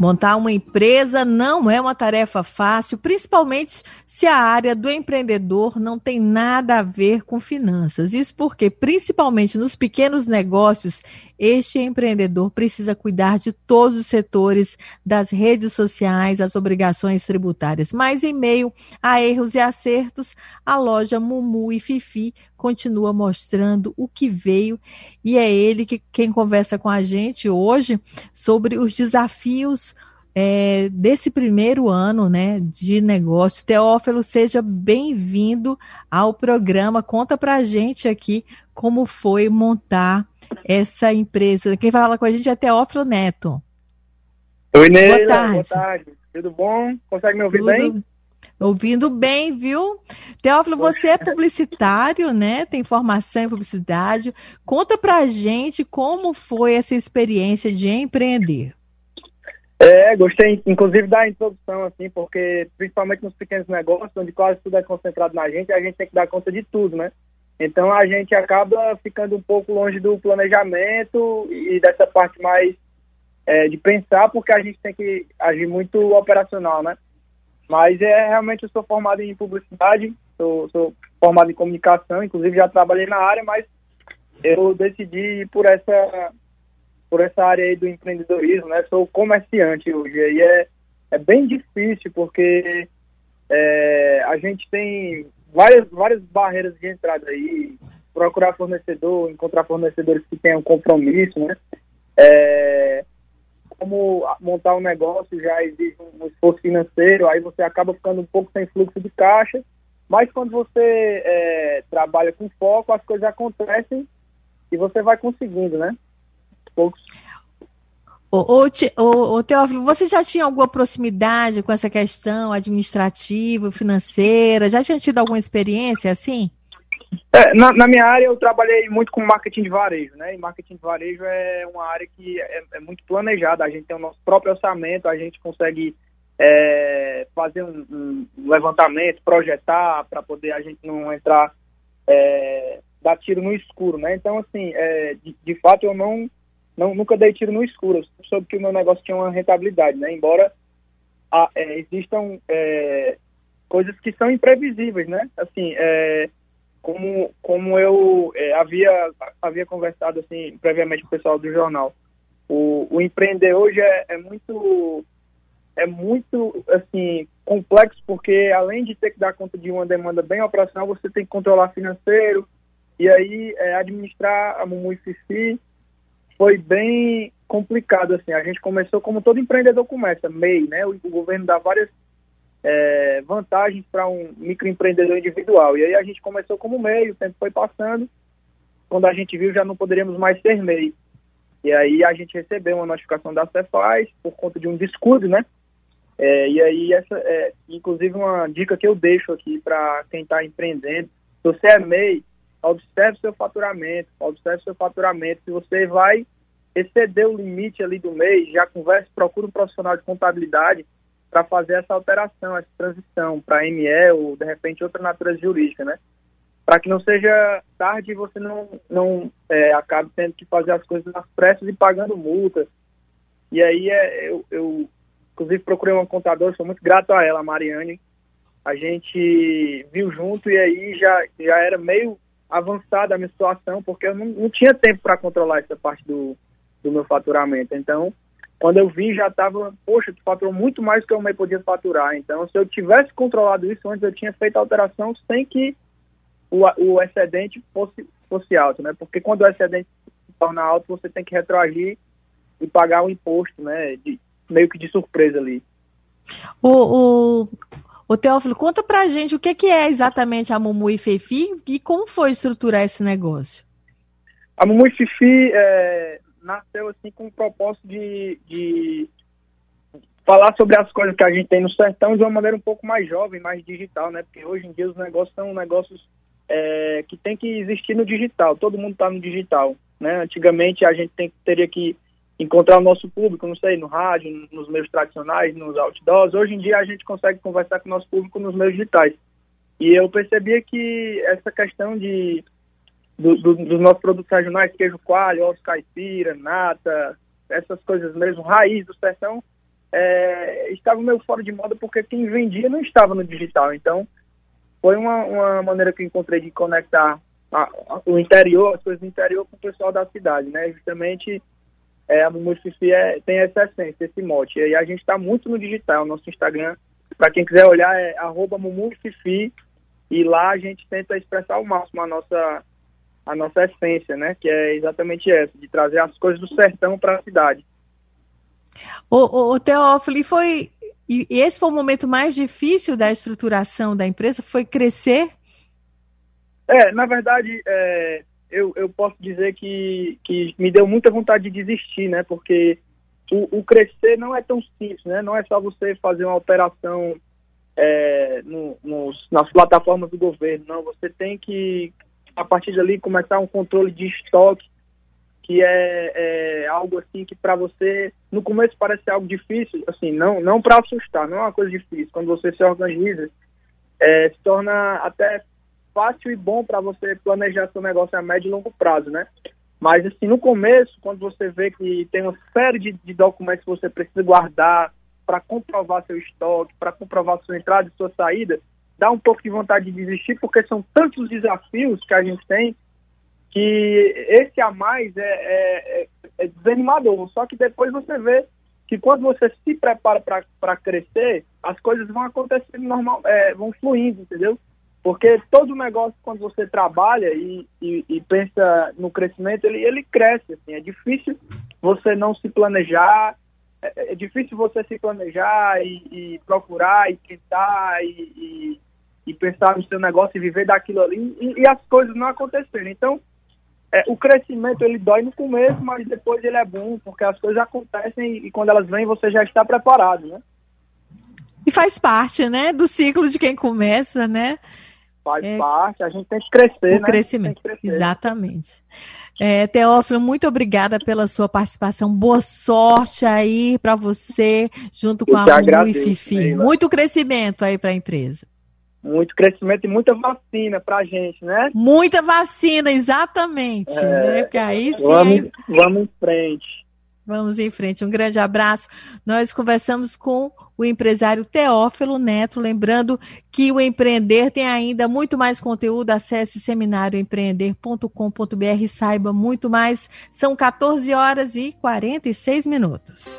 Montar uma empresa não é uma tarefa fácil, principalmente se a área do empreendedor não tem nada a ver com finanças. Isso porque, principalmente nos pequenos negócios, este empreendedor precisa cuidar de todos os setores das redes sociais, as obrigações tributárias. Mas em meio a erros e acertos, a loja Mumu e Fifi continua mostrando o que veio e é ele que quem conversa com a gente hoje sobre os desafios é, desse primeiro ano né, de negócio. Teófilo, seja bem-vindo ao programa. Conta para a gente aqui como foi montar essa empresa. Quem fala com a gente é Teófilo Neto. Oi, Neila. Boa tarde. Boa tarde. Tudo bom? Consegue me ouvir Tudo... bem? Ouvindo bem, viu? Teófilo, você é publicitário, né? Tem formação em publicidade. Conta pra gente como foi essa experiência de empreender. É, gostei, inclusive, da introdução, assim, porque principalmente nos pequenos negócios, onde quase tudo é concentrado na gente, a gente tem que dar conta de tudo, né? Então a gente acaba ficando um pouco longe do planejamento e dessa parte mais é, de pensar, porque a gente tem que agir muito operacional, né? Mas é realmente eu sou formado em publicidade, sou, sou formado em comunicação, inclusive já trabalhei na área, mas eu decidi ir por essa por essa área aí do empreendedorismo, né? Sou comerciante hoje e é, é bem difícil porque é, a gente tem várias, várias barreiras de entrada aí, procurar fornecedor, encontrar fornecedores que tenham compromisso, né? É, como montar um negócio já exige um esforço financeiro, aí você acaba ficando um pouco sem fluxo de caixa, mas quando você é, trabalha com foco, as coisas acontecem e você vai conseguindo, né? Poucos. Ô, ô, ô, Teófilo, você já tinha alguma proximidade com essa questão administrativa, financeira? Já tinha tido alguma experiência assim? É, na, na, minha área eu trabalhei muito com marketing de varejo, né? E marketing de varejo é uma área que é, é muito planejada. A gente tem o nosso próprio orçamento, a gente consegue é, fazer um, um, levantamento, projetar para poder a gente não entrar é, dar tiro no escuro, né? Então assim, é, de, de fato eu não não, nunca dei tiro no escuro. Eu soube que o meu negócio tinha uma rentabilidade, né? Embora a, é, existam é, coisas que são imprevisíveis, né? Assim, é, como, como eu é, havia, havia conversado assim previamente com o pessoal do jornal, o, o empreender hoje é, é muito é muito assim complexo porque além de ter que dar conta de uma demanda bem operacional, você tem que controlar financeiro e aí é, administrar a Mumu e Fifi foi bem complicado, assim. A gente começou como todo empreendedor começa, MEI, né? O, o governo dá várias é, vantagens para um microempreendedor individual. E aí a gente começou como MEI, o tempo foi passando. Quando a gente viu, já não poderíamos mais ser MEI. E aí a gente recebeu uma notificação da Cefaz por conta de um descuido, né? É, e aí, essa é, inclusive, uma dica que eu deixo aqui para quem está empreendendo. Se você é MEI, observe seu faturamento, observe seu faturamento. Se você vai exceder o limite ali do mês, já converse, procure um profissional de contabilidade para fazer essa alteração, essa transição para ME ou, de repente, outra natureza jurídica, né? Para que não seja tarde e você não, não é, acabe tendo que fazer as coisas nas pressas e pagando multas. E aí, é, eu, eu, inclusive, procurei uma contadora, sou muito grato a ela, a Mariane. A gente viu junto e aí já, já era meio avançada a minha situação, porque eu não, não tinha tempo para controlar essa parte do, do meu faturamento. Então, quando eu vi, já estava, poxa, tu faturou muito mais do que eu me podia faturar. Então, se eu tivesse controlado isso antes, eu tinha feito a alteração sem que o, o excedente fosse, fosse alto, né? Porque quando o excedente se torna alto, você tem que retroagir e pagar o imposto, né? De, meio que de surpresa ali. O, o, Ô Teófilo, conta pra gente o que, é exatamente a Mumu e Fifi e como foi estruturar esse negócio. A Mumu e Fifi é, nasceu assim com o propósito de, de falar sobre as coisas que a gente tem no sertão de uma maneira um pouco mais jovem, mais digital, né? Porque hoje em dia os negócios são negócios é, que tem que existir no digital. Todo mundo está no digital. Né? Antigamente a gente tem, teria que encontrar o nosso público, não sei, no rádio, nos meios tradicionais, nos outdoors. Hoje em dia a gente consegue conversar com o nosso público nos meios digitais. E eu percebia que essa questão de do, do, dos nossos produtos regionais, queijo coalho, ovos caipira, nata, essas coisas mesmo, raiz do sertão, é, estava meio fora de moda porque quem vendia não estava no digital. Então, foi uma, uma maneira que eu encontrei de conectar a, a, o interior, as coisas do interior com o pessoal da cidade, né? Justamente é, a Mumu Fifi é, tem essa essência, esse mote. E a gente está muito no digital, nosso Instagram, para quem quiser olhar, é arroba e lá a gente tenta expressar ao máximo a nossa, a nossa essência, né? Que é exatamente essa, de trazer as coisas do sertão para a cidade. O, o, o Teófilo, foi e, esse foi o momento mais difícil da estruturação da empresa, foi crescer? É, na verdade, é, eu, eu posso dizer que, que me deu muita vontade de desistir, né? Porque o, o crescer não é tão simples, né? Não é só você fazer uma operação é, no, nos, nas plataformas do governo, não. Você tem que, a partir dali, começar um controle de estoque, que é, é algo assim que para você no começo parece algo difícil, assim, não não para assustar, não é uma coisa difícil. Quando você se organiza, é, se torna até fácil e bom para você planejar seu negócio a médio e longo prazo, né? Mas assim, no começo, quando você vê que tem uma série de, de documentos que você precisa guardar para comprovar seu estoque, para comprovar sua entrada e sua saída, dá um pouco de vontade de desistir, porque são tantos desafios que a gente tem que esse a mais é, é, é, é desanimador. Só que depois você vê que quando você se prepara para crescer, as coisas vão acontecendo normal, é, vão fluindo, entendeu? Porque todo negócio, quando você trabalha e, e, e, pensa no crescimento, ele, ele cresce. Assim. É difícil você não se planejar, é, é difícil você se planejar e, e procurar e tentar e, e, pensar no seu negócio e viver daquilo ali e, as coisas não acontecerem. Então, é, o crescimento ele dói no começo, mas depois ele é bom, porque as coisas acontecem e, quando elas vêm você já está preparado, né? E faz parte, né, do ciclo de quem começa, né? Faz é, parte, a gente tem que crescer, o né? crescimento, crescer. exatamente. É, Teófilo, muito obrigada pela sua participação. Boa sorte aí para você, junto com a Mu e Fifi. Muito crescimento aí para a empresa muito crescimento e muita vacina pra gente, né? Muita vacina, exatamente. É, né? Porque aí sim. Vamos, vamos em frente. Vamos em frente. Um grande abraço. Nós conversamos com o empresário Teófilo Neto, lembrando que o Empreender tem ainda muito mais conteúdo. Acesse seminarioempreender.com.br e saiba muito mais. São 14 horas e 46 minutos.